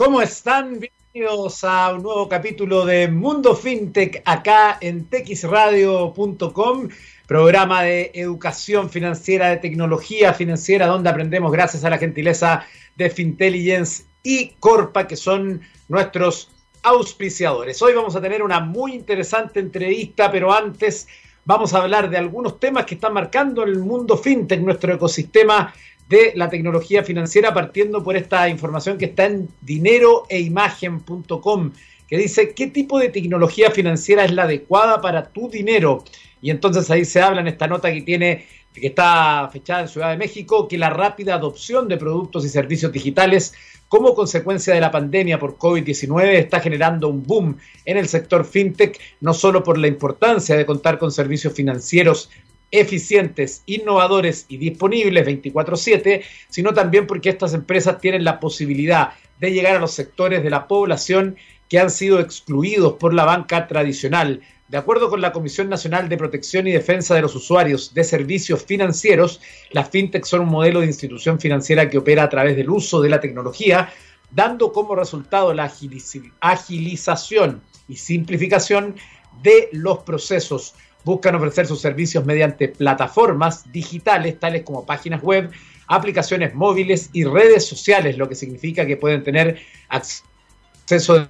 ¿Cómo están? Bienvenidos a un nuevo capítulo de Mundo FinTech acá en texradio.com, programa de educación financiera, de tecnología financiera, donde aprendemos gracias a la gentileza de Fintelligence y Corpa, que son nuestros auspiciadores. Hoy vamos a tener una muy interesante entrevista, pero antes vamos a hablar de algunos temas que están marcando el mundo fintech, nuestro ecosistema de la tecnología financiera, partiendo por esta información que está en dineroeimagen.com, que dice qué tipo de tecnología financiera es la adecuada para tu dinero. Y entonces ahí se habla en esta nota que tiene que está fechada en Ciudad de México, que la rápida adopción de productos y servicios digitales como consecuencia de la pandemia por COVID-19 está generando un boom en el sector fintech, no solo por la importancia de contar con servicios financieros eficientes, innovadores y disponibles 24/7, sino también porque estas empresas tienen la posibilidad de llegar a los sectores de la población que han sido excluidos por la banca tradicional. De acuerdo con la Comisión Nacional de Protección y Defensa de los Usuarios de Servicios Financieros, las fintech son un modelo de institución financiera que opera a través del uso de la tecnología, dando como resultado la agilización y simplificación de los procesos buscan ofrecer sus servicios mediante plataformas digitales tales como páginas web, aplicaciones móviles y redes sociales, lo que significa que pueden tener acceso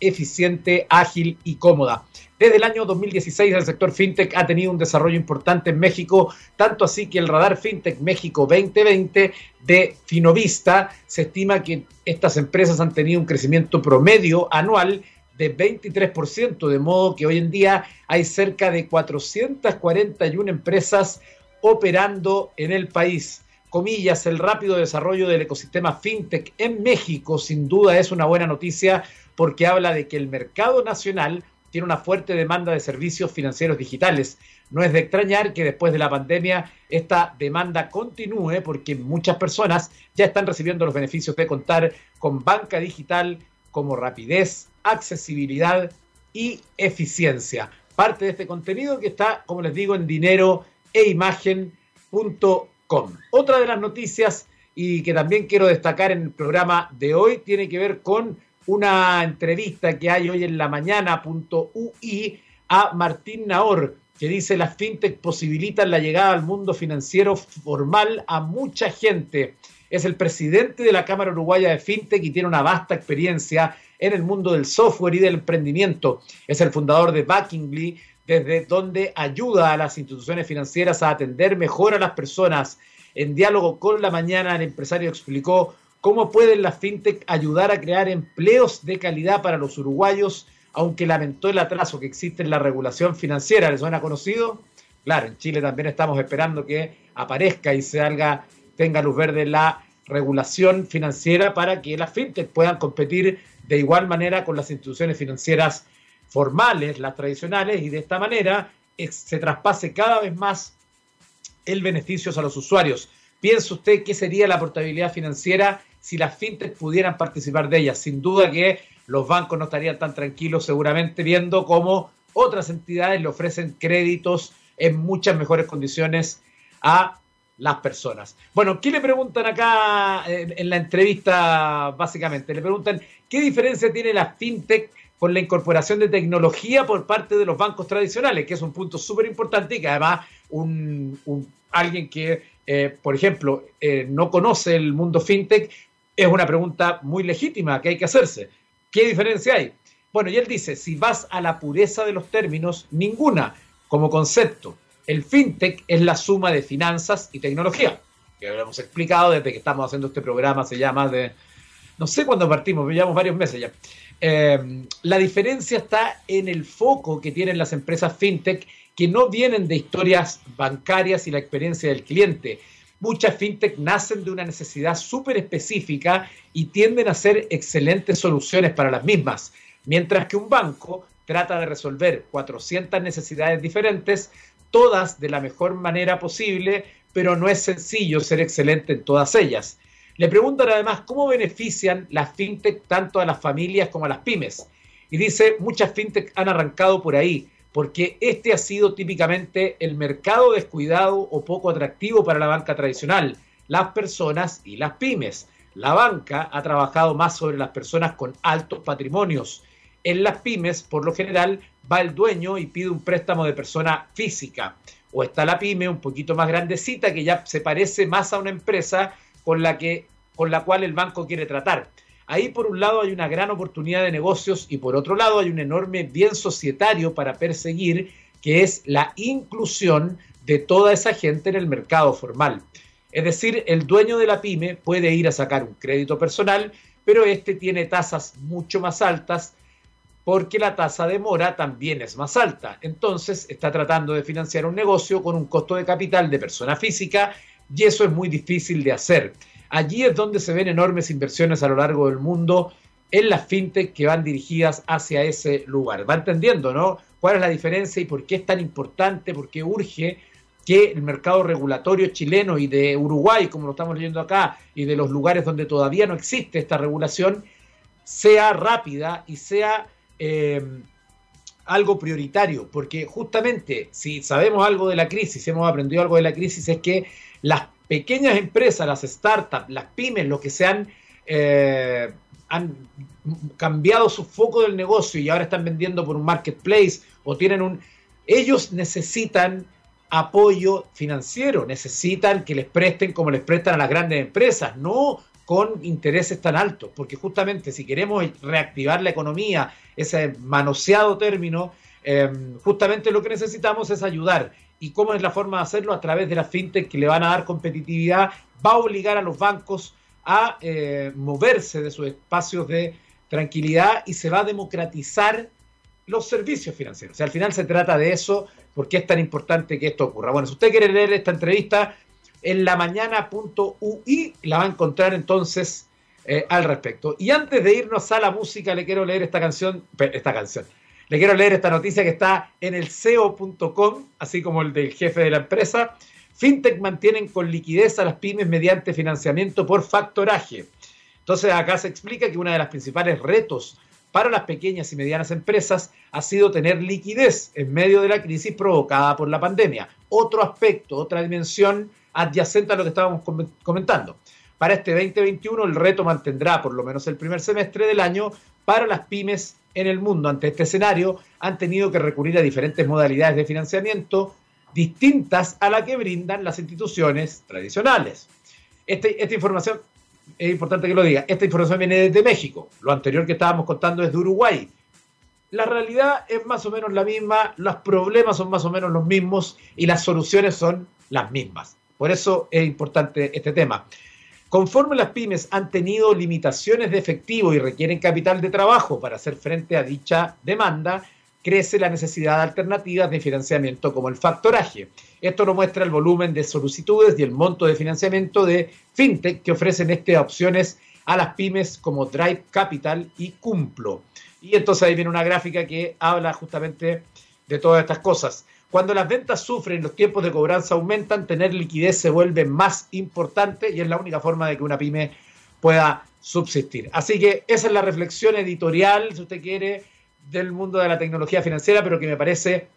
eficiente, ágil y cómoda. Desde el año 2016 el sector fintech ha tenido un desarrollo importante en México, tanto así que el radar fintech México 2020 de Finovista se estima que estas empresas han tenido un crecimiento promedio anual de 23%, de modo que hoy en día hay cerca de 441 empresas operando en el país. Comillas, el rápido desarrollo del ecosistema fintech en México sin duda es una buena noticia porque habla de que el mercado nacional tiene una fuerte demanda de servicios financieros digitales. No es de extrañar que después de la pandemia esta demanda continúe porque muchas personas ya están recibiendo los beneficios de contar con banca digital como rapidez, accesibilidad y eficiencia. Parte de este contenido que está, como les digo, en dinero e imagen.com. Otra de las noticias y que también quiero destacar en el programa de hoy tiene que ver con una entrevista que hay hoy en la mañana.ui a Martín Naor, que dice las fintech posibilitan la llegada al mundo financiero formal a mucha gente. Es el presidente de la Cámara Uruguaya de Fintech y tiene una vasta experiencia en el mundo del software y del emprendimiento. Es el fundador de Backingly, desde donde ayuda a las instituciones financieras a atender mejor a las personas. En diálogo con la mañana, el empresario explicó cómo pueden las fintech ayudar a crear empleos de calidad para los uruguayos, aunque lamentó el atraso que existe en la regulación financiera. ¿Les suena conocido? Claro, en Chile también estamos esperando que aparezca y se haga, tenga luz verde la regulación financiera para que las fintech puedan competir de igual manera con las instituciones financieras formales, las tradicionales, y de esta manera se traspase cada vez más el beneficio a los usuarios. ¿Piensa usted qué sería la portabilidad financiera si las fintech pudieran participar de ella? Sin duda que los bancos no estarían tan tranquilos seguramente viendo cómo otras entidades le ofrecen créditos en muchas mejores condiciones a las personas. Bueno, ¿qué le preguntan acá en, la entrevista básicamente? Le preguntan qué diferencia tiene la fintech con la incorporación de tecnología por parte de los bancos tradicionales, que es un punto súper importante y que además un, alguien que, eh, por ejemplo, eh, no conoce el mundo fintech, es una pregunta muy legítima que hay que hacerse. ¿Qué diferencia hay? Bueno, y él dice, si vas a la pureza de los términos, ninguna como concepto el fintech es la suma de finanzas y tecnología, que lo hemos explicado desde que estamos haciendo este programa, se llama de, no sé cuándo partimos, llevamos varios meses ya. Eh, la diferencia está en el foco que tienen las empresas fintech que no vienen de historias bancarias y la experiencia del cliente. Muchas fintech nacen de una necesidad súper específica y tienden a ser excelentes soluciones para las mismas, mientras que un banco trata de resolver 400 necesidades diferentes todas de la mejor manera posible, pero no es sencillo ser excelente en todas ellas. Le preguntan además cómo benefician las fintech tanto a las familias como a las pymes. Y dice, muchas fintech han arrancado por ahí, porque este ha sido típicamente el mercado descuidado o poco atractivo para la banca tradicional, las personas y las pymes. la banca ha trabajado más sobre las personas con altos patrimonios. En las pymes, por lo general, va el dueño y pide un préstamo de persona física. O está la pyme un poquito más grandecita que ya se parece más a una empresa con la, que, con la cual el banco quiere tratar. Ahí por un lado hay una gran oportunidad de negocios y por otro lado hay un enorme bien societario para perseguir, que es la inclusión de toda esa gente en el mercado formal. Es decir, el dueño de la pyme puede ir a sacar un crédito personal, pero este tiene tasas mucho más altas porque la tasa de mora también es más alta. Entonces está tratando de financiar un negocio con un costo de capital de persona física y eso es muy difícil de hacer. Allí es donde se ven enormes inversiones a lo largo del mundo en las fintech que van dirigidas hacia ese lugar. Va entendiendo, ¿no? ¿Cuál es la diferencia y por qué es tan importante, por qué urge que el mercado regulatorio chileno y de Uruguay, como lo estamos leyendo acá, y de los lugares donde todavía no existe esta regulación, sea rápida y sea eh, algo prioritario, porque justamente si sabemos algo de la crisis, hemos aprendido algo de la crisis, es que las pequeñas empresas, las startups, las pymes, los que se han, eh, han cambiado su foco del negocio y ahora están vendiendo por un marketplace o tienen un... Ellos necesitan apoyo financiero, necesitan que les presten como les prestan a las grandes empresas, no con intereses tan altos, porque justamente si queremos reactivar la economía, ese manoseado término, eh, justamente lo que necesitamos es ayudar y cómo es la forma de hacerlo a través de las fintech que le van a dar competitividad, va a obligar a los bancos a eh, moverse de sus espacios de tranquilidad y se va a democratizar los servicios financieros. O sea, al final se trata de eso, porque es tan importante que esto ocurra. Bueno, si usted quiere leer esta entrevista en lamañana.ui, la va a encontrar entonces eh, al respecto. Y antes de irnos a la música, le quiero leer esta canción, esta canción, le quiero leer esta noticia que está en el SEO.com, así como el del jefe de la empresa. FinTech mantienen con liquidez a las pymes mediante financiamiento por factoraje. Entonces acá se explica que uno de los principales retos para las pequeñas y medianas empresas ha sido tener liquidez en medio de la crisis provocada por la pandemia. Otro aspecto, otra dimensión adyacente a lo que estábamos comentando. Para este 2021 el reto mantendrá por lo menos el primer semestre del año para las pymes en el mundo. Ante este escenario han tenido que recurrir a diferentes modalidades de financiamiento distintas a la que brindan las instituciones tradicionales. Este, esta información, es importante que lo diga, esta información viene desde México. Lo anterior que estábamos contando es de Uruguay. La realidad es más o menos la misma, los problemas son más o menos los mismos y las soluciones son las mismas. Por eso es importante este tema. Conforme las pymes han tenido limitaciones de efectivo y requieren capital de trabajo para hacer frente a dicha demanda, crece la necesidad de alternativas de financiamiento como el factoraje. Esto lo muestra el volumen de solicitudes y el monto de financiamiento de FinTech que ofrecen estas opciones a las pymes como Drive Capital y Cumplo. Y entonces ahí viene una gráfica que habla justamente de todas estas cosas. Cuando las ventas sufren, los tiempos de cobranza aumentan, tener liquidez se vuelve más importante y es la única forma de que una pyme pueda subsistir. Así que esa es la reflexión editorial, si usted quiere, del mundo de la tecnología financiera, pero que me parece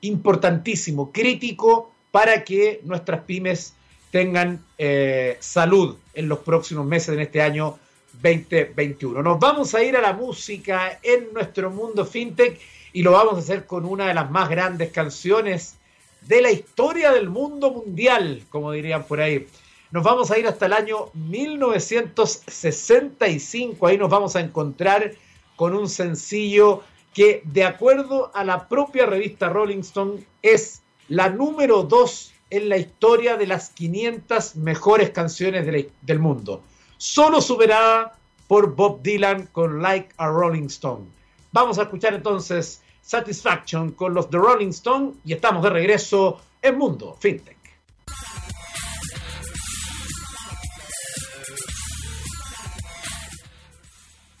importantísimo, crítico para que nuestras pymes tengan eh, salud en los próximos meses, en este año 2021. Nos vamos a ir a la música en nuestro mundo fintech y lo vamos a hacer con una de las más grandes canciones de la historia del mundo mundial, como dirían por ahí. Nos vamos a ir hasta el año 1965, ahí nos vamos a encontrar con un sencillo que de acuerdo a la propia revista Rolling Stone es la número dos en la historia de las 500 mejores canciones del mundo, solo superada por Bob Dylan con Like a Rolling Stone. Vamos a escuchar entonces Satisfaction con los The Rolling Stone y estamos de regreso en Mundo FinTech.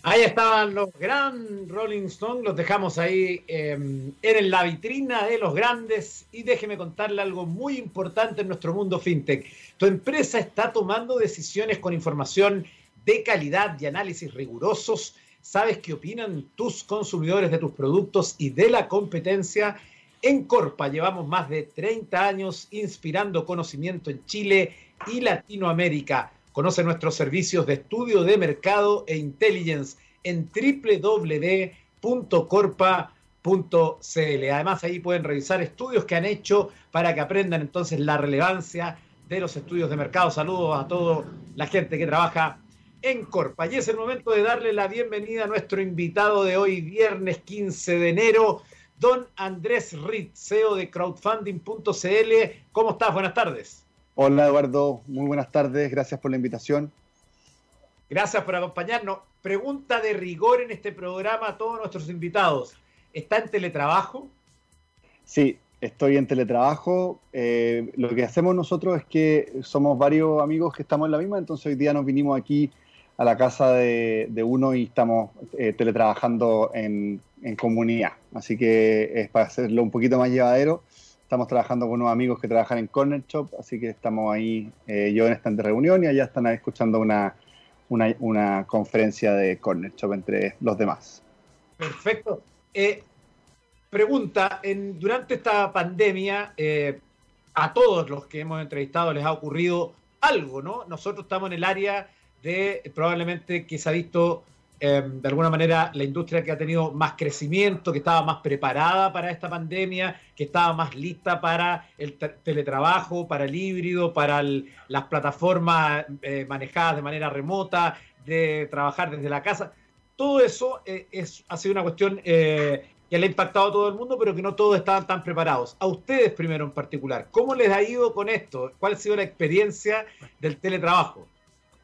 Ahí estaban los gran Rolling Stones, los dejamos ahí em, en la vitrina de los grandes y déjeme contarle algo muy importante en nuestro mundo fintech. Tu empresa está tomando decisiones con información de calidad y análisis rigurosos sabes qué opinan tus consumidores de tus productos y de la competencia. En Corpa llevamos más de 30 años inspirando conocimiento en Chile y Latinoamérica. Conoce nuestros servicios de estudio de mercado e intelligence en www.corpa.cl. Además, ahí pueden revisar estudios que han hecho para que aprendan entonces la relevancia de los estudios de mercado. Saludos a toda la gente que trabaja en Corpa. Y es el momento de darle la bienvenida a nuestro invitado de hoy, viernes 15 de enero, don Andrés Ritz, CEO de crowdfunding.cl. ¿Cómo estás? Buenas tardes. Hola Eduardo, muy buenas tardes, gracias por la invitación. Gracias por acompañarnos. Pregunta de rigor en este programa a todos nuestros invitados. ¿Está en teletrabajo? Sí, estoy en teletrabajo. Eh, lo que hacemos nosotros es que somos varios amigos que estamos en la misma, entonces hoy día nos vinimos aquí a la casa de, uno y estamos eh, teletrabajando en, comunidad. Así que es para hacerlo un poquito más llevadero. Estamos trabajando con unos amigos que trabajan en Corner Shop, así que estamos ahí, eh, yo en esta reunión y allá están escuchando una, una, conferencia de Corner Shop entre los demás. Perfecto. Eh, pregunta, en, durante esta pandemia, eh, a todos los que hemos entrevistado les ha ocurrido algo, ¿no? Nosotros estamos en el área de probablemente que se ha visto Em, de alguna manera la industria que ha tenido más crecimiento, que estaba más preparada para esta pandemia, que estaba más lista para el teletrabajo, para el híbrido, para las plataformas eh, manejadas de manera remota, de trabajar desde la casa. Todo eso eh, es, ha sido una cuestión eh, que le ha impactado a todo el mundo, pero que no todos estaban tan preparados. A ustedes primero en particular, ¿cómo les ha ido con esto? ¿Cuál ha sido la experiencia del teletrabajo?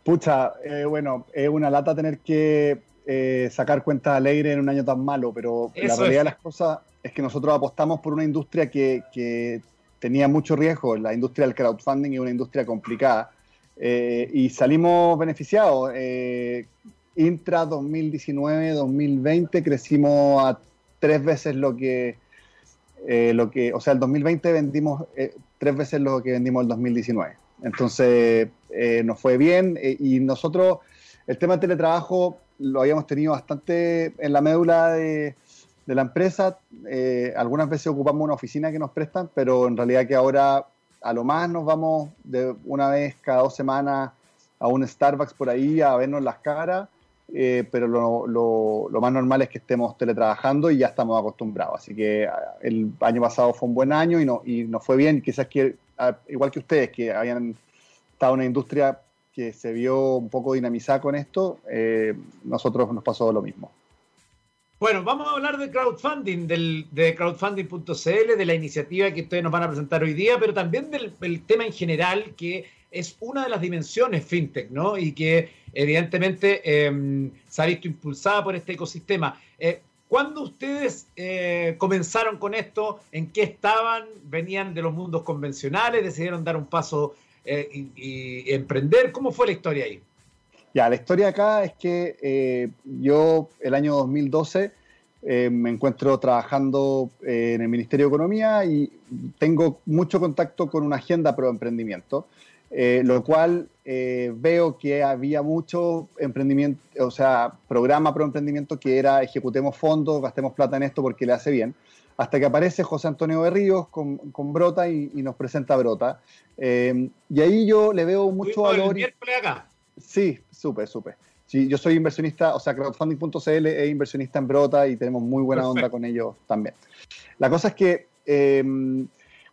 Pucha, bueno, es una lata tener que eh, sacar cuentas alegres en un año tan malo, pero la realidad de las cosas es que nosotros apostamos por una industria que, tenía mucho riesgo. La industria del crowdfunding es una industria complicada eh, y salimos beneficiados. Eh, intra 2019-2020 crecimos a tres veces lo que, lo que, o sea, el 2020 vendimos tres veces lo que vendimos el 2019. Entonces, nos fue bien y nosotros, el tema del teletrabajo lo habíamos tenido bastante en la médula de, la empresa. Eh, algunas veces ocupamos una oficina que nos prestan, pero en realidad que ahora a lo más nos vamos de una vez cada dos semanas a un Starbucks por ahí a vernos las caras, eh, pero lo, más normal es que estemos teletrabajando y ya estamos acostumbrados. Así que ah, el año pasado fue un buen año y, no, nos fue bien, quizás que, ah, igual que ustedes, que habían estado en una industria que se vio un poco dinamizada con esto, eh, nosotros nos pasó lo mismo. Bueno, vamos a hablar de crowdfunding, del, de crowdfunding.cl, de la iniciativa que ustedes nos van a presentar hoy día, pero también del, tema en general, que es una de las dimensiones fintech, ¿no? Y que evidentemente em, se ha visto impulsada por este ecosistema. Eh, ¿Cuándo ustedes eh, comenzaron con esto? ¿En qué estaban? ¿Venían de los mundos convencionales? ¿Decidieron dar un paso eh, y, emprender. ¿Cómo fue la historia ahí? Ya, la historia acá es que yo el año 2012 eh, me encuentro trabajando en el Ministerio de Economía y tengo mucho contacto con una agenda pro emprendimiento, lo cual veo que había mucho emprendimiento, o sea, programa pro emprendimiento que era ejecutemos fondos, gastemos plata en esto porque le hace bien hasta que aparece José Antonio Berríos con, con Brota y, nos presenta Brota. Eh, y ahí yo le veo mucho valor. El acá? Sí, supe, supe. Sí, yo soy inversionista, o sea, crowdfunding.cl es inversionista en Brota y tenemos muy buena onda con ellos también. La cosa es que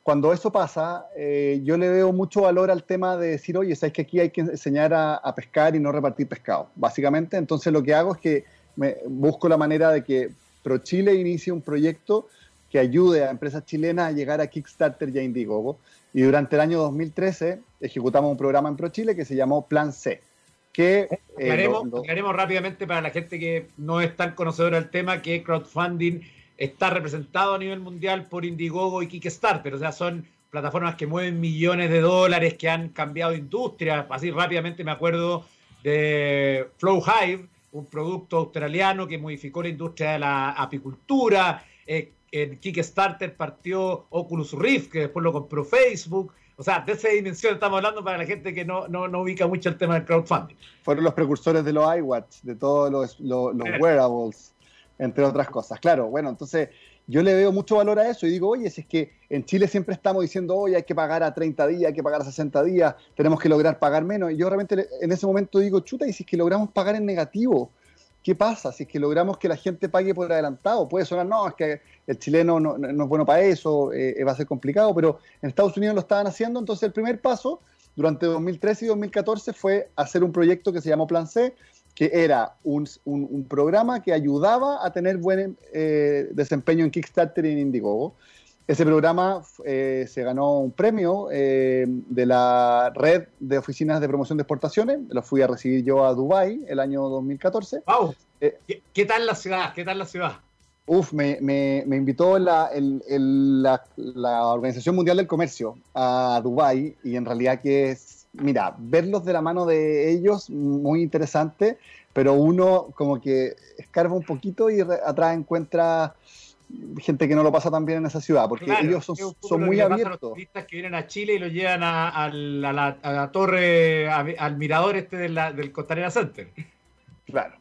cuando eso pasa, eh, yo le veo mucho valor al tema de decir, oye, sabes que aquí hay que enseñar a, a, pescar y no repartir pescado, básicamente. Entonces lo que hago es que me busco la manera de que ProChile inicie un proyecto que ayude a empresas chilenas a llegar a Kickstarter y a Indiegogo. Y durante el año 2013 ejecutamos un programa en ProChile que se llamó Plan C. Que, eh, rápidamente para la gente que no es tan conocedora del tema que crowdfunding está representado a nivel mundial por Indiegogo y Kickstarter. O sea, son plataformas que mueven millones de dólares, que han cambiado industria. Así rápidamente me acuerdo de Flow Hive, un producto australiano que modificó la industria de la apicultura. Eh, en Kickstarter partió Oculus Rift, que después lo compró Facebook. O sea, de esa dimensión estamos hablando para la gente que no, no, ubica mucho el tema del crowdfunding. Fueron los precursores de los iWatch, de todos los, los, wearables, entre otras cosas. Claro, bueno, entonces yo le veo mucho valor a eso y digo, oye, si es que en Chile siempre estamos diciendo, oye, hay que pagar a 30 días, hay que pagar a 60 días, tenemos que lograr pagar menos. Y yo realmente en ese momento digo, chuta, y si es que logramos pagar en negativo, ¿qué pasa? Si es que logramos que la gente pague por adelantado, puede sonar, no, es que el chileno no, es bueno para eso, eh, va a ser complicado, pero en Estados Unidos lo estaban haciendo, entonces el primer paso durante 2013 y 2014 fue hacer un proyecto que se llamó Plan C, que era un, programa que ayudaba a tener buen eh, desempeño en Kickstarter y en Indiegogo. Ese programa eh, se ganó un premio eh, de la red de oficinas de promoción de exportaciones. Lo fui a recibir yo a Dubai el año 2014. Wow. ¿Qué, tal la ciudad? ¿Qué tal la ciudad? Uf, me, invitó la, la, Organización Mundial del Comercio a Dubai y en realidad que es mira, verlos de la mano de ellos, muy interesante, pero uno como que escarba un poquito y atrás encuentra gente que no lo pasa tan bien en esa ciudad, porque ellos son, muy abiertos. los turistas que vienen a Chile y lo llevan a, la, torre, al mirador este del Costanera Center. Claro.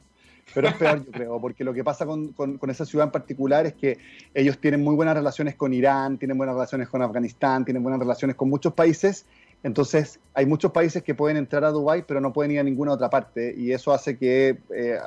Pero es peor, yo creo, porque lo que pasa con, con, esa ciudad en particular es que ellos tienen muy buenas relaciones con Irán, tienen buenas relaciones con Afganistán, tienen buenas relaciones con muchos países entonces, hay muchos países que pueden entrar a Dubái, pero no pueden ir a ninguna otra parte, y eso hace que eh,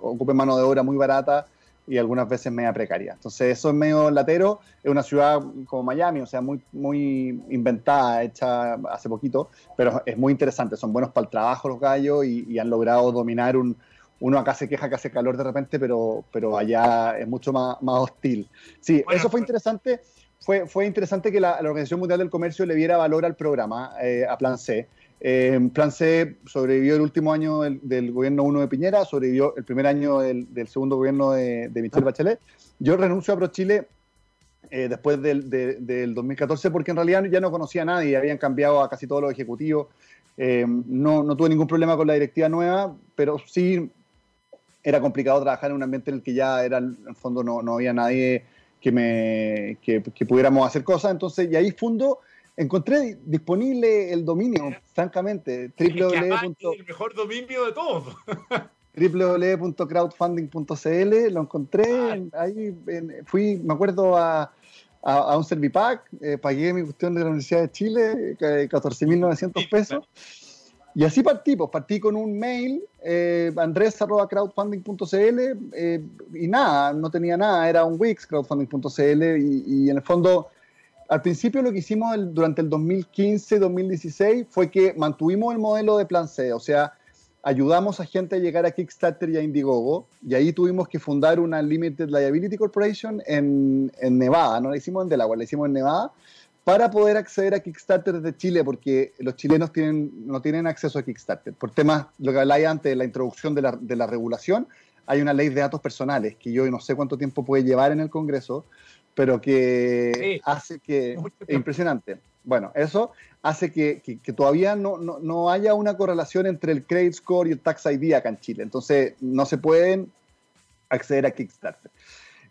ocupen mano de obra muy barata y algunas veces media precaria. Entonces, eso es medio latero. Es una ciudad como Miami, o sea, muy, muy inventada, hecha hace poquito, pero es muy interesante. Son buenos para el trabajo los gallos y, han logrado dominar un. Uno acá se queja que hace calor de repente, pero, pero allá es mucho más, más hostil. Sí, eso fue interesante fue, fue interesante que la, Organización Mundial del Comercio le diera valor al programa, eh, a Plan C. Eh, Plan C sobrevivió el último año del, gobierno 1 de Piñera, sobrevivió el primer año del, segundo gobierno de, Michelle Bachelet. Yo renuncio a ProChile eh, después del, del, 2014 porque en realidad ya no conocía a nadie, habían cambiado a casi todos los ejecutivos. Eh, no, no tuve ningún problema con la directiva nueva, pero sí era complicado trabajar en un ambiente en el que ya era, en el fondo no, no había nadie que, me, que, pudiéramos hacer cosas. Entonces, y ahí fundo, encontré disponible el dominio, francamente, www. El mejor dominio de todos. www.crowdfunding.cl, lo encontré, ahí fui, me acuerdo a, a, un Servipack, eh, pagué mi cuestión de la Universidad de Chile, 14.900 pesos. Y así partí, pues partí con un mail, eh, andres.crowdfunding.cl eh, y nada, no tenía nada, era un Wix, crowdfunding.cl y, y, en el fondo, al principio lo que hicimos durante el 2015-2016 fue que mantuvimos el modelo de plan C, o sea, ayudamos a gente a llegar a Kickstarter y a Indiegogo y ahí tuvimos que fundar una Limited Liability Corporation en, en Nevada, no la hicimos en Delaware, la hicimos en Nevada para poder acceder a Kickstarter de Chile, porque los chilenos tienen, no tienen acceso a Kickstarter. Por temas, lo que habláis antes de la introducción de la, de la, regulación, hay una ley de datos personales que yo no sé cuánto tiempo puede llevar en el Congreso, pero que hace que... Es impresionante. Bueno, eso hace que, que, todavía no, no, no, haya una correlación entre el credit score y el tax ID acá en Chile. Entonces, no se pueden acceder a Kickstarter.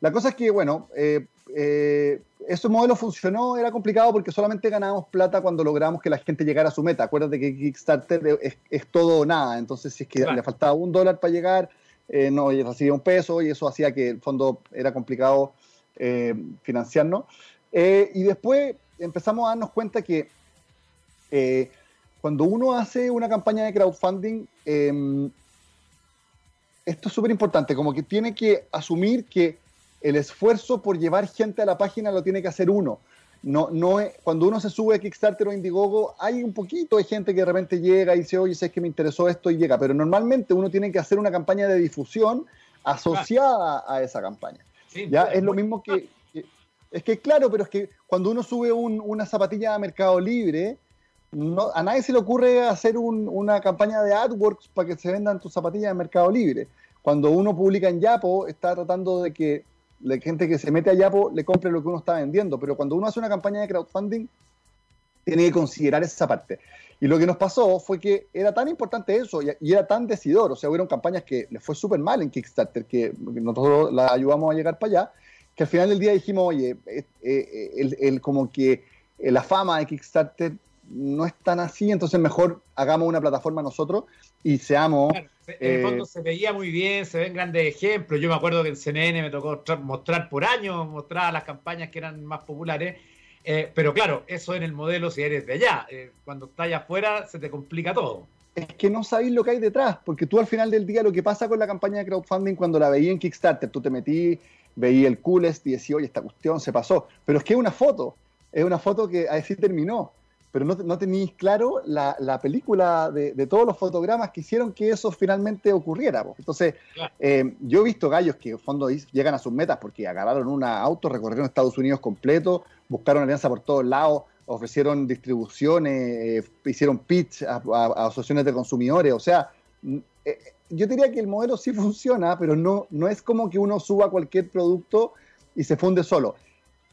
La cosa es que, bueno, eh, eh, ese modelo funcionó, era complicado porque solamente ganábamos plata cuando logramos que la gente llegara a su meta. Acuérdate que Kickstarter es, todo o nada, entonces si es que le faltaba un dólar para llegar, eh, no recibía un peso y eso hacía que el fondo era complicado eh, financiarnos. Eh, y después empezamos a darnos cuenta que cuando uno hace una campaña de crowdfunding, em, esto es súper importante, como que tiene que asumir que el esfuerzo por llevar gente a la página lo tiene que hacer uno. No, no cuando uno se sube a Kickstarter o Indiegogo, hay un poquito de gente que de repente llega y dice, oye, sé que me interesó esto y llega, pero normalmente uno tiene que hacer una campaña de difusión asociada a esa campaña. ya es lo mismo que, es que claro, pero es que cuando uno sube una zapatilla a Mercado Libre, no, a nadie se le ocurre hacer una campaña de AdWords para que se vendan tus zapatillas en Mercado Libre. Cuando uno publica en Yapo, está tratando de que la gente que se mete a Yapo le compre lo que uno está vendiendo, pero cuando uno hace una campaña de crowdfunding, tiene que considerar esa parte. Y lo que nos pasó fue que era tan importante eso y, era tan decidor, o sea, hubieron campañas que les fue súper mal en Kickstarter, que nosotros la ayudamos a llegar para allá, que al final del día dijimos, oye, eh, eh, el, como que la fama de Kickstarter no es tan así, entonces mejor hagamos una plataforma nosotros y seamos... en el fondo se veía muy bien, se ven grandes ejemplos. Yo me acuerdo que en CNN me tocó mostrar por años, mostrar las campañas que eran más populares. pero claro, eso en el modelo si eres de allá. cuando estás allá afuera se te complica todo es que no sabéis lo que hay detrás, porque tú al final del día lo que pasa con la campaña de crowdfunding cuando la veí en Kickstarter, tú te metí, veí el coolest y decís, oye, esta cuestión se pasó, pero es que es una foto, es una foto que así terminó, pero no, no tenéis claro la, película de, todos los fotogramas que hicieron que eso finalmente ocurriera. Entonces, eh, yo he visto gallos que en fondo llegan a sus metas porque agarraron un auto, recorrieron Estados Unidos completo, buscaron alianza por todos lados, ofrecieron distribuciones, eh, hicieron pitch a, asociaciones de consumidores. O sea, mm, eh, yo diría que el modelo sí funciona, pero no, no es como que uno suba cualquier producto y se funde solo.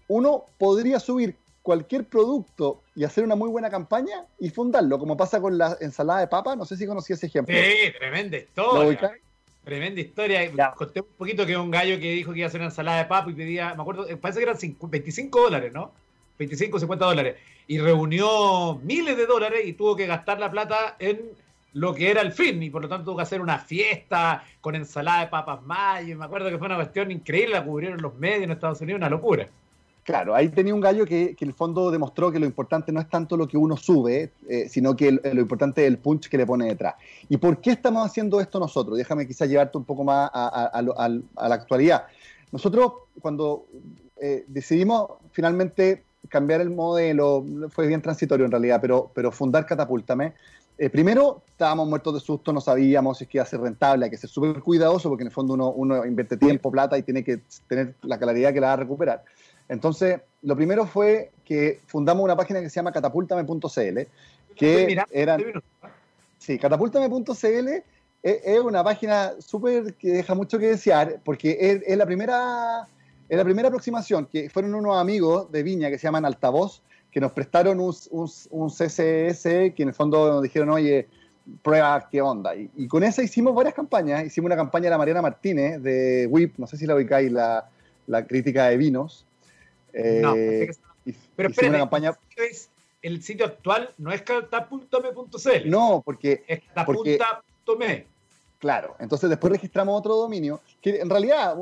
Uno podría subir cualquier producto y hacer una muy buena campaña y fundarlo, como pasa con la ensalada de papa. No sé si conocí ese ejemplo. Sí, tremenda historia. Tremenda historia. Conté un poquito que un gallo que dijo que iba a hacer una ensalada de papa y pedía, me acuerdo, parece que eran 25 dólares, ¿no? 25, 50 dólares. Y reunió miles de dólares y tuvo que gastar la plata en lo que era el fin. Y por lo tanto tuvo que hacer una fiesta con ensalada de papas mayo. Me acuerdo que fue una cuestión increíble, la cubrieron los medios en Estados Unidos, una locura. Claro, ahí tenía un gallo que, que el fondo demostró que lo importante no es tanto lo que uno sube, eh, sino que lo importante es el punch que le pone detrás. ¿Y por qué estamos haciendo esto nosotros? Déjame quizás llevarte un poco más a, la actualidad. Nosotros cuando eh, decidimos finalmente cambiar el modelo, fue bien transitorio en realidad, pero, fundar Catapultame. Eh, primero, estábamos muertos de susto, no sabíamos si es que iba a ser rentable, hay que ser súper cuidadoso porque en el fondo uno, uno invierte tiempo, plata y tiene que tener la claridad que la va a recuperar. Entonces, lo primero fue que fundamos una página que se llama catapultame.cl, que era... Sí, catapultame.cl es, una página súper que deja mucho que desear, porque es la primera en la primera aproximación, que fueron unos amigos de Viña que se llaman Altavoz, que nos prestaron un, un, CSS, que en el fondo nos dijeron, oye, prueba qué onda. Y, con esa hicimos varias campañas. Hicimos una campaña de la Mariana Martínez, de WIP, no sé si la ubicáis, la, la crítica de vinos. No, eh, pero espera, una campaña... el sitio actual no es catapultame.cl. No, porque... Es catapulta.me. Claro, entonces después registramos otro dominio, que en realidad,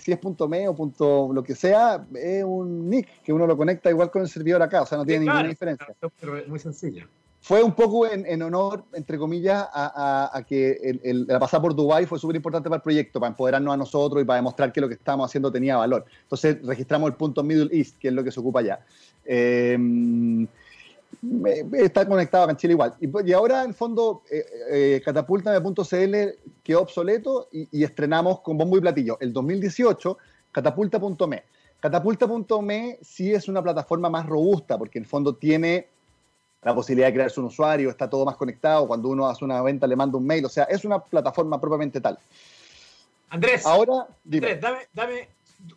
si es .me o punto lo que sea, es un nick que uno lo conecta igual con el servidor acá, o sea, no tiene ninguna diferencia. Pero es muy sencilla. Fue un poco en, honor, entre comillas, a, que el, la pasada por Dubai fue súper importante para el proyecto, para empoderarnos a nosotros y para demostrar que lo que estábamos haciendo tenía valor. Entonces registramos el punto Middle East, que es lo que se ocupa allá. Eh, está conectado a Chile igual. Y, ahora, en fondo, eh, eh, catapulta.cl quedó obsoleto y, estrenamos con bombo y platillo. El 2018, catapulta.me. Catapulta.me sí es una plataforma más robusta porque en fondo tiene la posibilidad de crearse un usuario, está todo más conectado, cuando uno hace una venta le manda un mail, o sea, es una plataforma propiamente tal. Andrés, ahora Andrés, dame, dame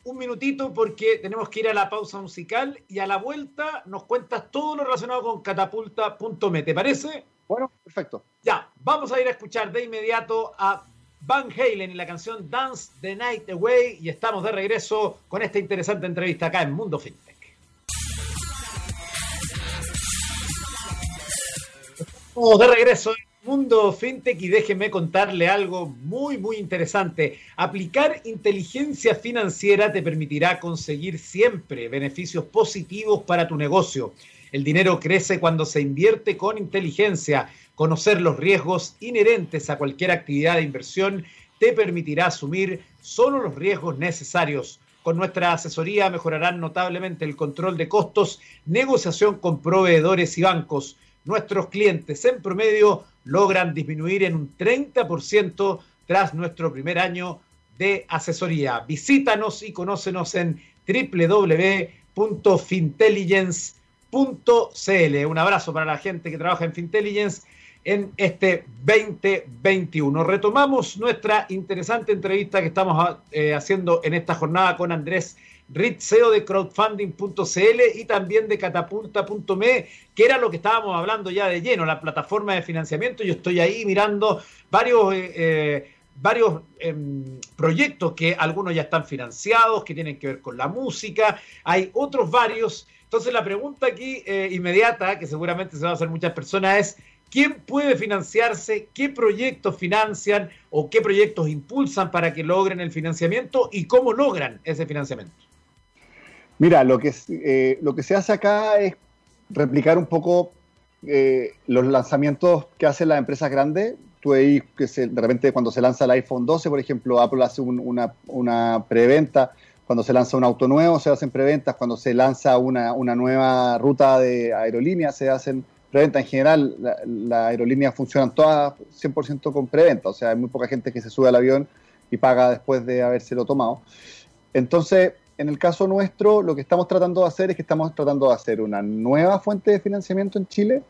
un minutito porque tenemos que ir a la pausa musical y a la vuelta nos cuentas todo lo relacionado con catapulta.me. ¿Te parece? Bueno, perfecto. Ya, vamos a ir a escuchar de inmediato a Van Halen y la canción Dance the Night Away y estamos de regreso con esta interesante entrevista acá en Mundo FinTech. Estamos de regreso Mundo FinTech y déjeme contarle algo muy, muy interesante. Aplicar inteligencia financiera te permitirá conseguir siempre beneficios positivos para tu negocio. El dinero crece cuando se invierte con inteligencia. Conocer los riesgos inherentes a cualquier actividad de inversión te permitirá asumir solo los riesgos necesarios. Con nuestra asesoría mejorarán notablemente el control de costos, negociación con proveedores y bancos. Nuestros clientes en promedio logran disminuir en un 30% tras nuestro primer año de asesoría. Visítanos y conócenos en www.fintelligence.cl. Un abrazo para la gente que trabaja en Fintelligence en este 2021. Retomamos nuestra interesante entrevista que estamos eh, haciendo en esta jornada con Andrés Ritzeo de crowdfunding.cl y también de catapulta.me, que era lo que estábamos hablando ya de lleno, la plataforma de financiamiento. Yo estoy ahí mirando varios, eh, eh, varios em, proyectos que algunos ya están financiados, que tienen que ver con la música. Hay otros varios Entonces la pregunta aquí eh, inmediata, que seguramente se va a hacer muchas personas, es ¿quién puede financiarse? ¿Qué proyectos financian o qué proyectos impulsan para que logren el financiamiento y cómo logran ese financiamiento? Mira, lo que, eh, lo que se hace acá es replicar un poco eh, los lanzamientos que hacen las empresas grandes. Tú veis que de repente cuando se lanza el iPhone 12, por ejemplo, Apple hace una, una preventa cuando se lanza un auto nuevo se hacen preventas, cuando se lanza una, nueva ruta de aerolínea se hacen preventas. En general, las la aerolíneas funcionan todas 100% con preventa, o sea, hay muy poca gente que se sube al avión y paga después de habérselo tomado. Entonces, en el caso nuestro, lo que estamos tratando de hacer es que estamos tratando de hacer una nueva fuente de financiamiento en Chile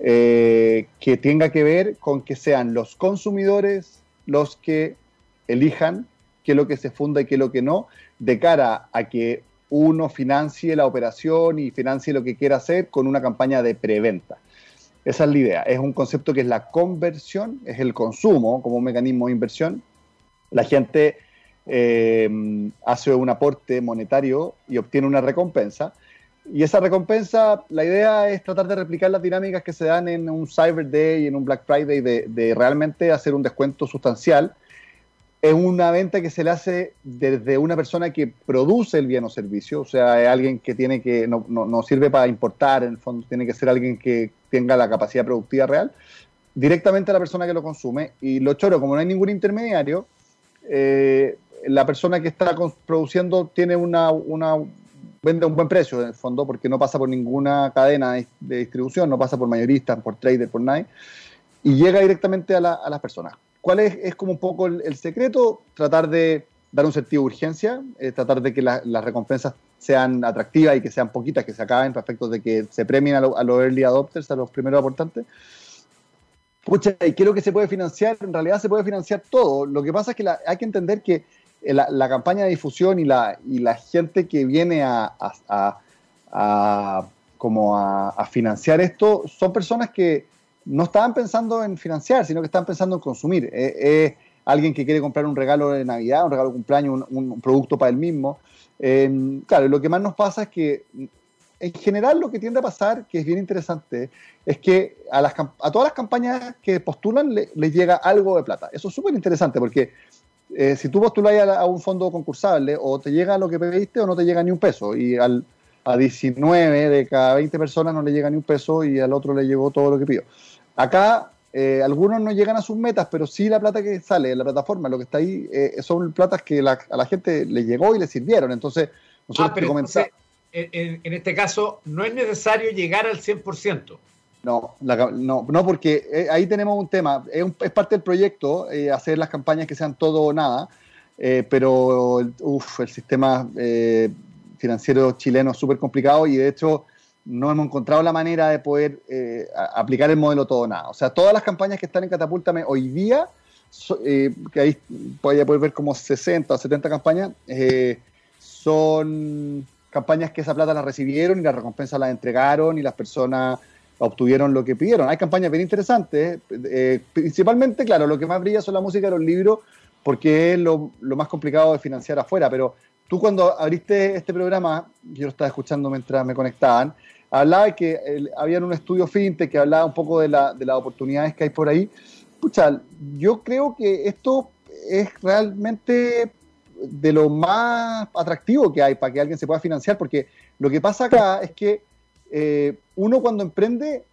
eh, que tenga que ver con que sean los consumidores los que elijan qué es lo que se funda y qué es lo que no, de cara a que uno financie la operación y financie lo que quiera hacer con una campaña de preventa. Esa es la idea. Es un concepto que es la conversión, es el consumo como un mecanismo de inversión. La gente eh, hace un aporte monetario y obtiene una recompensa. Y esa recompensa, la idea es tratar de replicar las dinámicas que se dan en un Cyber Day, en un Black Friday, de, de realmente hacer un descuento sustancial es una venta que se le hace desde una persona que produce el bien o servicio, o sea, es alguien que tiene que, no, no, sirve para importar, en el fondo tiene que ser alguien que tenga la capacidad productiva real, directamente a la persona que lo consume. Y lo choro, como no hay ningún intermediario, eh, la persona que está produciendo tiene una, una, vende un buen precio en el fondo, porque no pasa por ninguna cadena de, distribución, no pasa por mayoristas, por trader, por nadie, y llega directamente a, a las personas. ¿Cuál es, es como un poco el, secreto? Tratar de dar un sentido de urgencia, eh, tratar de que las recompensas sean atractivas y que sean poquitas, que se acaben, respecto de que se premien a, los early adopters, a los primeros aportantes. Pucha, ¿y lo que se puede financiar? En realidad se puede financiar todo. Lo que pasa es que hay que entender que la, campaña de difusión y la, y la gente que viene a, a como a, financiar esto son personas que, no estaban pensando en financiar, sino que estaban pensando en consumir. Es alguien que quiere comprar un regalo de Navidad, un regalo de cumpleaños, un, producto para él mismo. Eh, claro, lo que más nos pasa es que en general lo que tiende a pasar, que es bien interesante, es que a, las, a todas las campañas que postulan les llega algo de plata. Eso es súper interesante porque eh, si tú postulas a, un fondo concursable o te llega lo que pediste o no te llega ni un peso y al, a 19 de cada 20 personas no le llega ni un peso y al otro le llegó todo lo que pidió. Acá eh, algunos no llegan a sus metas, pero sí la plata que sale en la plataforma, lo que está ahí, eh, son platas que a la gente le llegó y le sirvieron. Entonces, nosotros ah, en, este caso, no es necesario llegar al 100%. No, no, no, porque eh, ahí tenemos un tema. Es, parte del proyecto hacer las campañas que sean todo o nada, pero uf, el sistema financiero chileno es súper complicado y de hecho no hemos encontrado la manera de poder eh, aplicar el modelo todo nada. O sea, todas las campañas que están en Catapultame hoy día, eh, que ahí voy a poder ver como 60 o 70 campañas, eh, son campañas que esa plata la recibieron y la recompensa la entregaron y las personas obtuvieron lo que pidieron. Hay campañas bien interesantes, principalmente, claro, lo que más brilla son la música y los libros, porque es lo, más complicado de financiar afuera, pero tú cuando abriste este programa, yo lo estaba escuchando mientras me conectaban, hablaba que había un estudio fintech que hablaba un poco de, la, de las oportunidades que hay por ahí. Pucha, yo creo que esto es realmente de lo más atractivo que hay para que alguien se pueda financiar, porque lo que pasa acá es que eh, uno cuando emprende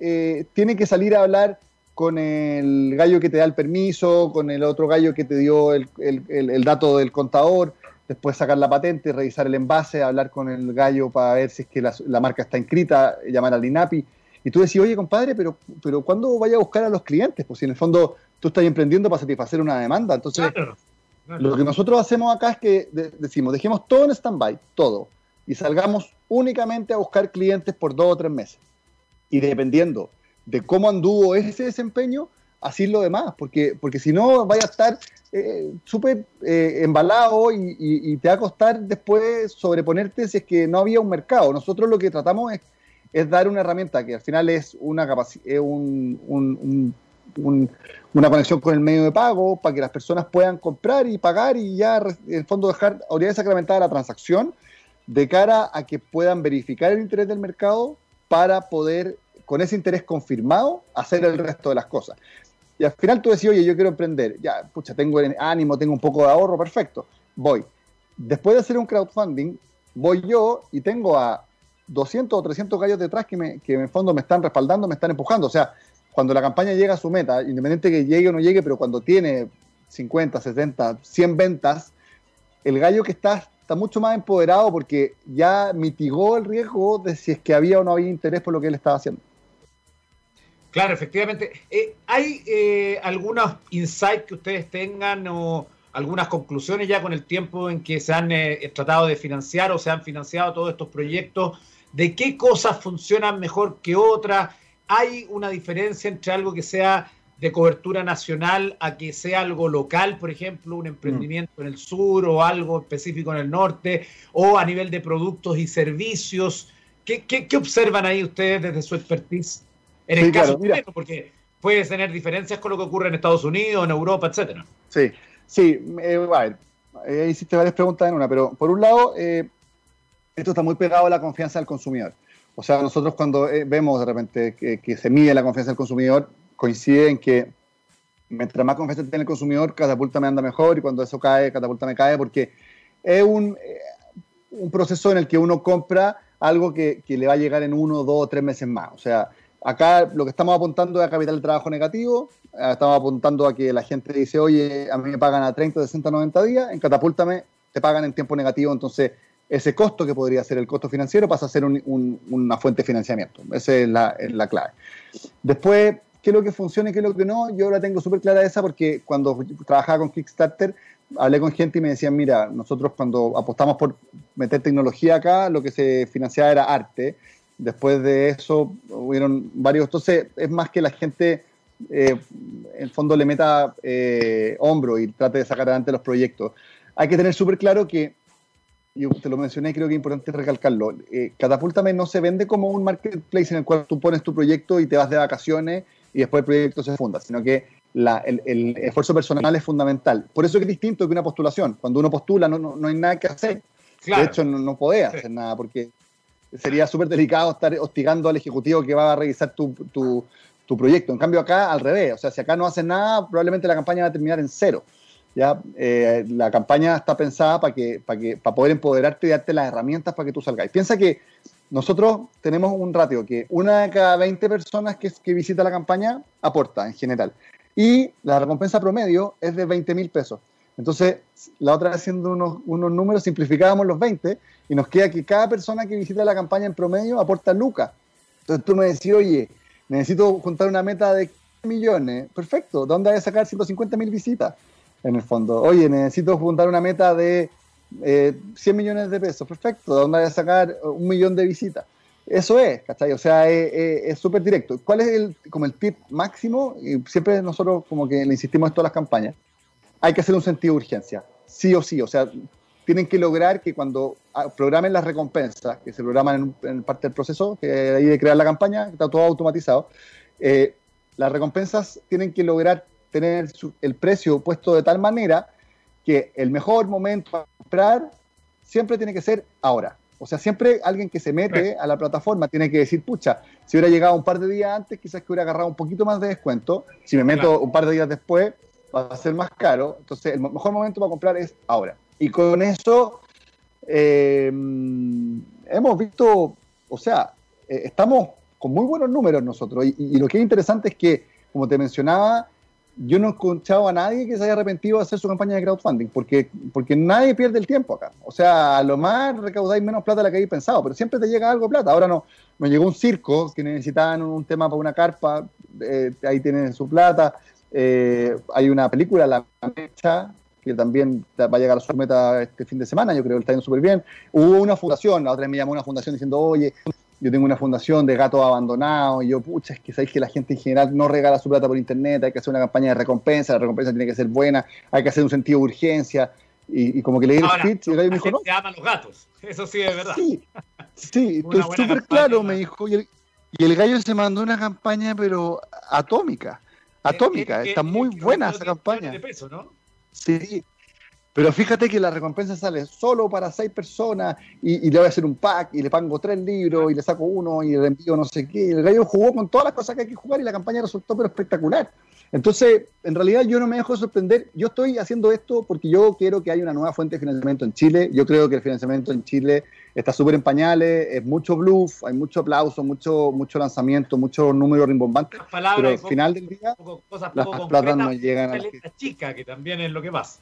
eh, tiene que salir a hablar con el gallo que te da el permiso, con el otro gallo que te dio el, el dato del contador, después sacar la patente, revisar el envase, hablar con el gallo para ver si es que la, marca está inscrita, llamar al INAPI. Y tú decís, oye, compadre, pero, pero ¿cuándo vaya a buscar a los clientes? Pues si en el fondo tú estás emprendiendo para satisfacer una demanda. Entonces, lo que nosotros hacemos acá es que decimos, dejemos todo en stand-by, todo, y salgamos únicamente a buscar clientes por dos o tres meses. Y dependiendo de cómo anduvo ese desempeño, así lo demás, porque, porque si no vaya a estar eh, súper eh, embalado y, te va a costar después sobreponerte si es que no había un mercado. Nosotros lo que tratamos es, es dar una herramienta que al final es una capacidad, un, una conexión con el medio de pago para que las personas puedan comprar y pagar y ya en el fondo dejar, habría sacramentada la transacción, de cara a que puedan verificar el interés del mercado para poder, con ese interés confirmado, hacer el resto de las cosas. Y al final tú decís, oye, yo quiero emprender, ya, pucha, tengo ánimo, tengo un poco de ahorro, perfecto, voy. Después de hacer un crowdfunding, voy yo y tengo a 200 o 300 gallos detrás que, me, que en fondo me están respaldando, me están empujando. O sea, cuando la campaña llega a su meta, independiente que llegue o no llegue, pero cuando tiene 50, 70, 100 ventas, el gallo que está está mucho más empoderado porque ya mitigó el riesgo de si es que había o no había interés por lo que él estaba haciendo. Claro, efectivamente. Eh, ¿Hay eh, algunos insights que ustedes tengan o algunas conclusiones ya con el tiempo en que se han eh, tratado de financiar o se han financiado todos estos proyectos? ¿De qué cosas funcionan mejor que otras? ¿Hay una diferencia entre algo que sea de cobertura nacional a que sea algo local, por ejemplo, un emprendimiento en el sur o algo específico en el norte, o a nivel de productos y servicios? ¿Qué, observan ahí ustedes desde su expertise? En el caso claro, porque puede tener diferencias con lo que ocurre en Estados Unidos, en Europa, etcétera. Sí, sí, eh, eh, hiciste varias preguntas en una, pero por un lado, eh, esto está muy pegado a la confianza del consumidor. O sea, nosotros cuando eh, vemos de repente que, que, se mide la confianza del consumidor, coincide en que mientras más confianza tiene el consumidor, Catapulta me anda mejor y cuando eso cae, Catapulta me cae porque es un, eh, un proceso en el que uno compra algo que, que, le va a llegar en uno, dos o tres meses más. O sea, acá lo que estamos apuntando es a capital de trabajo negativo, eh, estamos apuntando a que la gente dice, oye, a mí me pagan a 30, 60, 90 días, en Catapultame te pagan en tiempo negativo, entonces ese costo que podría ser el costo financiero pasa a ser una fuente de financiamiento. Esa es la, es la clave. Después, qué es lo que funciona y qué es lo que no, yo la tengo súper clara esa porque cuando trabajaba con Kickstarter, hablé con gente y me decían, mira, nosotros cuando apostamos por meter tecnología acá, lo que se financiaba era arte. Después de eso hubieron varios, entonces es más que la gente eh, en fondo le meta eh, hombro y trate de sacar adelante los proyectos. Hay que tener súper claro que, y te lo mencioné, creo que es importante recalcarlo, eh, Catapultame no se vende como un marketplace en el cual tú pones tu proyecto y te vas de vacaciones y después el proyecto se funda, sino que el, esfuerzo personal es fundamental. Por eso es distinto que una postulación. Cuando uno postula no, no, hay nada que hacer. De hecho, no, no podés hacer nada porque sería súper delicado estar hostigando al ejecutivo que va a revisar tu, tu, tu, proyecto. En cambio, acá al revés. O sea, si acá no haces nada, probablemente la campaña va a terminar en cero. ¿ya? Eh, la campaña está pensada para que, para que, para poder empoderarte y darte las herramientas para que tú salgas. Piensa que nosotros tenemos un ratio que una de cada 20 personas que, visita la campaña aporta en general. Y la recompensa promedio es de 20 mil pesos. Entonces, la otra haciendo unos, unos números, simplificábamos los 20 y nos queda que cada persona que visita la campaña en promedio aporta lucas. Entonces tú me decís, oye, necesito juntar una meta de millones. Perfecto, ¿dónde hay que sacar 150 mil visitas? En el fondo, oye, necesito juntar una meta de 100 eh, millones de pesos, perfecto, ¿dónde voy a sacar un millón de visitas? Eso es, ¿cachai? O sea, es súper directo. ¿Cuál es el, como el tip máximo? Y siempre nosotros como que le insistimos en todas las campañas. Hay que hacer un sentido de urgencia, sí o sí. O sea, tienen que lograr que cuando ah, programen las recompensas, que se programan en, parte del proceso, que ahí de crear la campaña, está todo automatizado, eh, las recompensas tienen que lograr tener el precio puesto de tal manera que el mejor momento para comprar siempre tiene que ser ahora. O sea, siempre alguien que se mete a la plataforma tiene que decir, pucha, si hubiera llegado un par de días antes, quizás que hubiera agarrado un poquito más de descuento. Si me meto un par de días después, va a ser más caro. Entonces, el mejor momento para comprar es ahora. Y con eso eh, hemos visto, o sea, eh, estamos con muy buenos números nosotros. y, lo que es interesante es que, como te mencionaba, yo no he escuchado a nadie que se haya arrepentido de hacer su campaña de crowdfunding, porque, porque nadie pierde el tiempo acá. O sea, a lo más recaudáis menos plata de la que habéis pensado, pero siempre te llega algo plata. Ahora no, nos llegó un circo que necesitaban un tema para una carpa, eh, ahí tienen su plata. Eh, hay una película, La Mecha, que también va a llegar a su meta este fin de semana, yo creo que está yendo súper bien. Hubo una fundación, la otra vez me llamó una fundación diciendo, oye, yo tengo una fundación de gatos abandonados, y yo, pucha, es que sabéis que la gente en general no regala su plata por internet, hay que hacer una campaña de recompensa, la recompensa tiene que ser buena, hay que hacer un sentido de urgencia, y, como que le di el pitch, y el gallo me dijo, no. aman los gatos, eso sí es verdad. Sí, sí, súper claro, me dijo, y el, gallo se mandó una campaña, pero atómica, atómica, está muy buena esa campaña. De peso, ¿no? Sí, Pero fíjate que la recompensa sale solo para seis personas y, le voy a hacer un pack y le pongo tres libros y le saco uno y le envío no sé qué. El gallo jugó con todas las cosas que hay que jugar y la campaña resultó pero espectacular. Entonces, en realidad yo no me dejo sorprender. Yo estoy haciendo esto porque yo quiero que haya una nueva fuente de financiamiento en Chile. Yo creo que el financiamiento en Chile está súper en pañales, es mucho bluff, hay mucho aplauso, mucho, mucho lanzamiento, mucho número rimbombante. pero al final del día, las plata no llegan a la chica, que también es lo que pasa.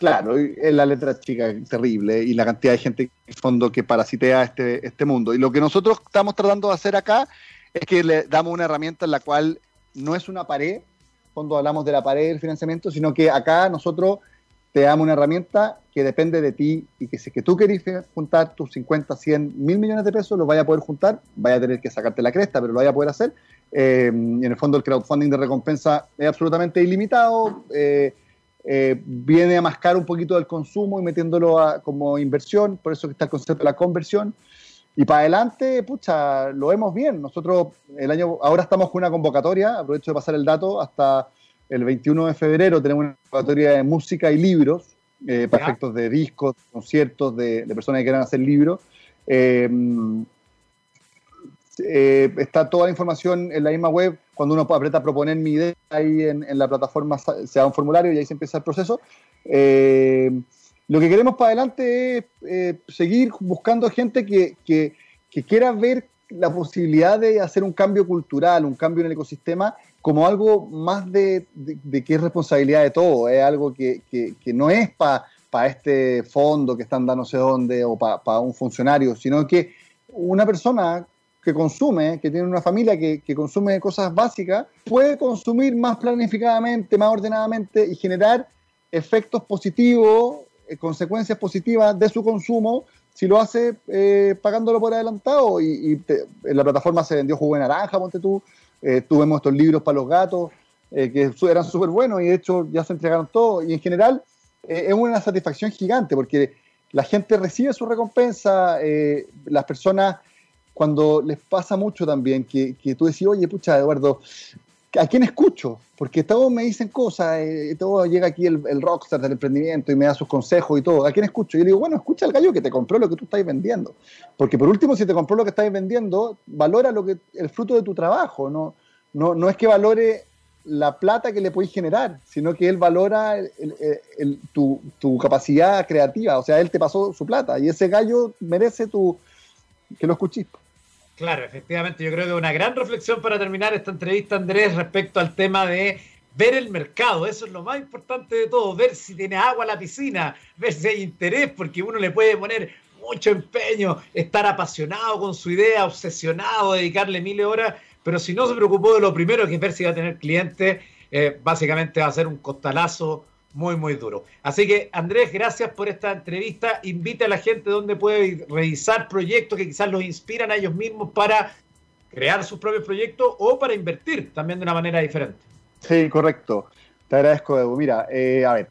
Claro, es la letra chica terrible y la cantidad de gente en fondo que parasitea este, este mundo. Y lo que nosotros estamos tratando de hacer acá es que le damos una herramienta en la cual no es una pared, cuando hablamos de la pared del financiamiento, sino que acá nosotros te damos una herramienta que depende de ti y que si que tú querés juntar tus 50, 100, mil millones de pesos, lo vaya a poder juntar, vaya a tener que sacarte la cresta, pero lo vaya a poder hacer. Eh, en el fondo el crowdfunding de recompensa es absolutamente ilimitado. Eh, eh, viene a mascar un poquito del consumo y metiéndolo como inversión, por eso que está el concepto de la conversión. Y para adelante, pucha, lo vemos bien. Nosotros el año, ahora estamos con una convocatoria, aprovecho de pasar el dato, hasta el 21 de febrero tenemos una convocatoria de música y libros, eh, para efectos de discos, conciertos, de, personas que quieran hacer libros. Eh, eh, está toda la información en la misma web. Cuando uno aprieta proponer mi idea, ahí en, la plataforma se da un formulario y ahí se empieza el proceso. Eh, lo que queremos para adelante es eh, seguir buscando gente que, que, quiera ver la posibilidad de hacer un cambio cultural, un cambio en el ecosistema, como algo más de, que es responsabilidad de todo, es algo que, no es para este fondo que están dando sé dónde o para un funcionario, sino que una persona que consume, que tiene una familia que, consume cosas básicas, puede consumir más planificadamente, más ordenadamente y generar efectos positivos, eh, consecuencias positivas de su consumo si lo hace eh, pagándolo por adelantado. Y, en la plataforma se vendió jugo de naranja, ponte tú. Eh, tuvimos estos libros para los gatos que eran súper buenos y de hecho ya se entregaron todos. Y en general es una satisfacción gigante porque la gente recibe su recompensa, las personas cuando les pasa mucho también que, que tú decís, oye, pucha, Eduardo, ¿a quién escucho? Porque todos me dicen cosas, eh, todo llega aquí el, rockstar del emprendimiento y me da sus consejos y todo. ¿A quién escucho? Yo le digo, bueno, escucha al gallo que te compró lo que tú estás vendiendo. Porque por último, si te compró lo que estás vendiendo, valora lo que, el fruto de tu trabajo. No, no, no es que valore la plata que le podéis generar, sino que él valora tu, tu, capacidad creativa. O sea, él te pasó su plata y ese gallo merece tu, que lo escuches. Claro, efectivamente, yo creo que una gran reflexión para terminar esta entrevista, Andrés, respecto al tema de ver el mercado, eso es lo más importante de todo, ver si tiene agua la piscina, ver si hay interés, porque uno le puede poner mucho empeño, estar apasionado con su idea, obsesionado, dedicarle mil horas, pero si no se preocupó de lo primero, que es ver si va a tener clientes, eh, básicamente va a ser un costalazo muy, muy duro. Así que, Andrés, gracias por esta entrevista. Invite a la gente donde puede revisar proyectos que quizás los inspiran a ellos mismos para crear sus propios proyectos o para invertir también de una manera diferente. Sí, correcto. Te agradezco, Evo. Mira, eh, a ver,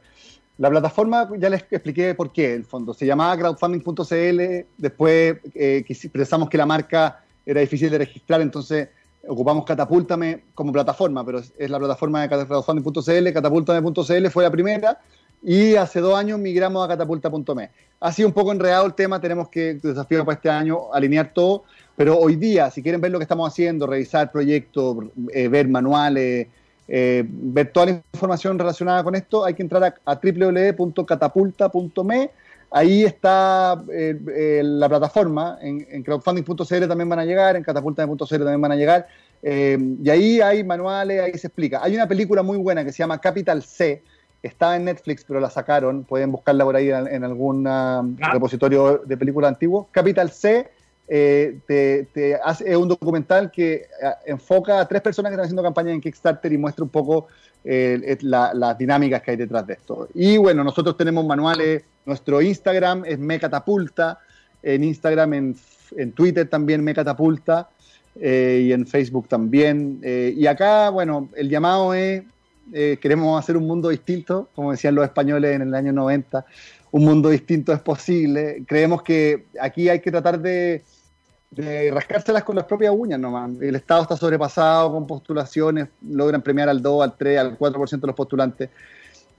la plataforma, ya les expliqué por qué, el fondo. Se llamaba crowdfunding.cl, después eh, pensamos que la marca era difícil de registrar, entonces ocupamos Catapúltame como plataforma, pero es, la plataforma de crowdfunding.cl, catapultame.cl fue la primera y hace dos años migramos a catapulta.me. Ha sido un poco enredado el tema, tenemos que, desafío para este año, alinear todo, pero hoy día, si quieren ver lo que estamos haciendo, revisar proyectos, eh, ver manuales, eh, ver toda la información relacionada con esto, hay que entrar a, a www.catapulta.me Ahí está eh, eh, la plataforma, en, crowdfunding.cl también van a llegar, en catapulta.cl también van a llegar, eh, y ahí hay manuales, ahí se explica. Hay una película muy buena que se llama Capital C, estaba en Netflix, pero la sacaron, pueden buscarla por ahí en, algún ah. repositorio de películas antiguos. Capital C te, hace, es un documental que enfoca a tres personas que están haciendo campaña en Kickstarter y muestra un poco las dinámicas que hay detrás de esto. Y bueno, nosotros tenemos manuales nuestro Instagram es Mecatapulta, en Instagram, en, en Twitter también Mecatapulta eh, y en Facebook también. Eh, y acá, bueno, el llamado es, eh, queremos hacer un mundo distinto, como decían los españoles en el año 90, un mundo distinto es posible. Creemos que aquí hay que tratar de, de rascárselas con las propias uñas nomás. El Estado está sobrepasado con postulaciones, logran premiar al 2, al 3, al 4% de los postulantes.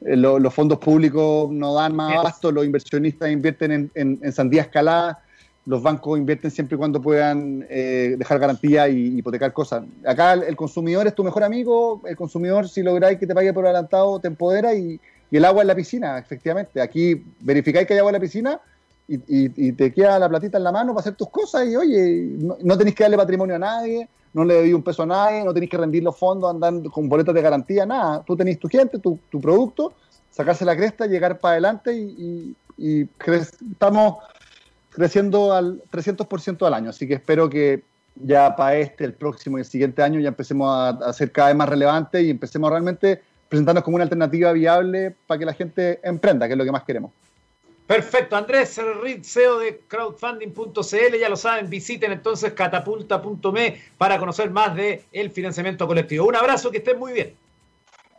eh, los fondos públicos no dan más abasto, los inversionistas invierten en, sandía escalada, los bancos invierten siempre y cuando puedan eh, dejar garantía y hipotecar cosas. Acá el, consumidor es tu mejor amigo, el consumidor si lográis que te pague por adelantado te empodera y, el agua en la piscina, efectivamente. Aquí verificáis que hay agua en la piscina y, te queda la platita en la mano para hacer tus cosas y oye, no, tenéis que darle patrimonio a nadie, no le debí un peso a nadie, no tenéis que rendir los fondos andando con boletas de garantía, nada. Tú tenés tu gente, tu, producto, sacarse la cresta, llegar para adelante y, estamos creciendo al 300% al año. Así que espero que ya para este, el próximo y el siguiente año ya empecemos a, a ser cada vez más relevantes y empecemos realmente presentarnos como una alternativa viable para que la gente emprenda, que es lo que más queremos. Perfecto, Andrés CEO de crowdfunding.cl, ya lo saben, visiten entonces catapulta.me para conocer más del el financiamiento colectivo. Un abrazo, que estén muy bien.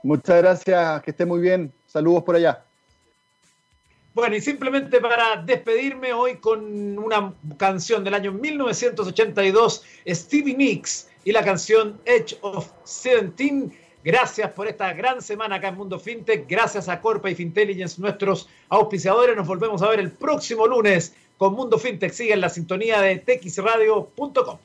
Muchas gracias, que estén muy bien. Saludos por allá. Bueno, y simplemente para despedirme hoy con una canción del año 1982, Stevie Nicks y la canción Edge of Seventeen Gracias por esta gran semana acá en Mundo FinTech. Gracias a Corpa y Fintelligence, nuestros auspiciadores. Nos volvemos a ver el próximo lunes con Mundo FinTech. Sigue en la sintonía de texradio.com.